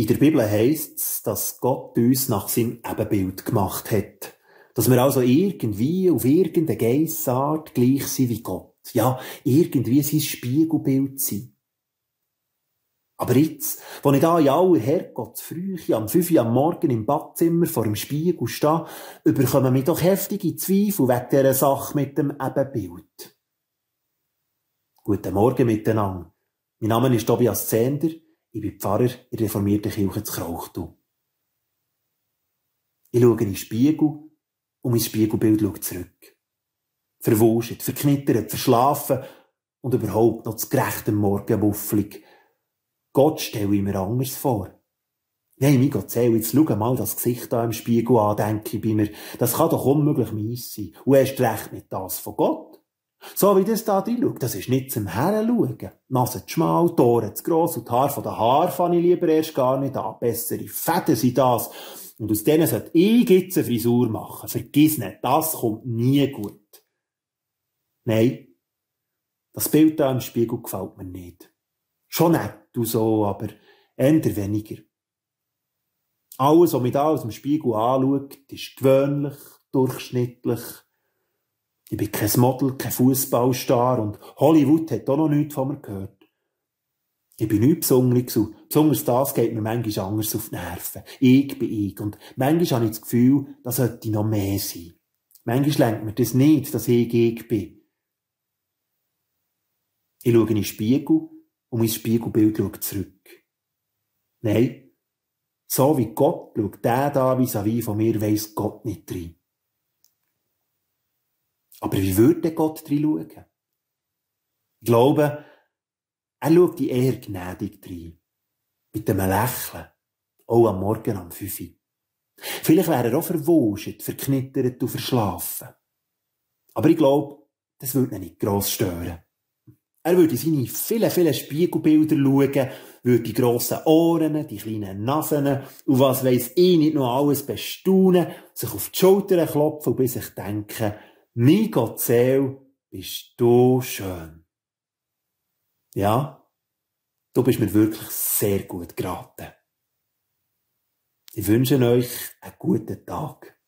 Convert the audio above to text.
In der Bibel heisst es, dass Gott uns nach seinem Ebenbild gemacht hat. Dass wir also irgendwie auf irgendeine Geissart gleich sind wie Gott. Ja, irgendwie sein Spiegelbild sind. Aber jetzt, wo ich da in aller Herrgottsfrühe am 5 Uhr am Morgen im Badzimmer vor dem Spiegel stehe, überkommen mich doch heftige Zweifel wegen dieser Sache mit dem Ebenbild. Guten Morgen miteinander. Mein Name ist Tobias Zender. Ich bin Pfarrer in der reformierten Kirche zu Krauchtu. Ich schaue in den Spiegel und mein Spiegelbild schaut zurück. Verwuschelt, verknittert, verschlafen und überhaupt noch zu gerechtem Morgenwuffelig Gott stelle ich mir anders vor. Nein, mein Gott, zähl, jetzt schau mal das Gesicht da im Spiegel an, denke ich bei mir. Das kann doch unmöglich meins sein. Und erst recht nicht das von Gott. So wie das da schaut, das ist nicht zum Heranschauen. Nase zu schmal, die Ohren zu gross und die Haare von den Haaren fange ich lieber erst gar nicht an. Bessere Fäden sind das. Und aus denen sollte ich jetzt eine Frisur machen. Vergiss nicht, das kommt nie gut. Nein, das Bild da im Spiegel gefällt mir nicht. Schon nett und so, aber eher weniger. Alles, was mich da aus dem Spiegel anschaut, ist gewöhnlich, durchschnittlich. Ich bin kein Model, kein Fußballstar und Hollywood hat auch noch nichts von mir gehört. Ich bin nichts Besonderes und besonders das geht mir manchmal anders auf die Nerven. Ich bin ich und manchmal habe ich das Gefühl, da sollte noch mehr sein. Manchmal lenkt mir das nicht, dass ich ich bin. Ich schaue in den Spiegel und mein Spiegelbild schaut zurück. Nein, so wie Gott schaut der da vis-à-vis von mir, weiss Gott nicht rein. Aber wie würde Gott drin schauen? Ich glaube, er schaut die eher gnädig rein. Mit einem Lächeln. Auch am Morgen am 5 Vielleicht wäre er auch verwuscht, verknittert und verschlafen. Aber ich glaube, das würde ihn nicht gross stören. Er würde seine vielen, vielen Spiegelbilder schauen, würde die grossen Ohren, die kleinen Nasen und was weiss ich nicht noch alles bestaunen, sich auf die Schultern klopfen und bei sich denken, mein Gott Seel, bist du schön. Ja, du bist mir wirklich sehr gut geraten. Ich wünsche euch einen guten Tag.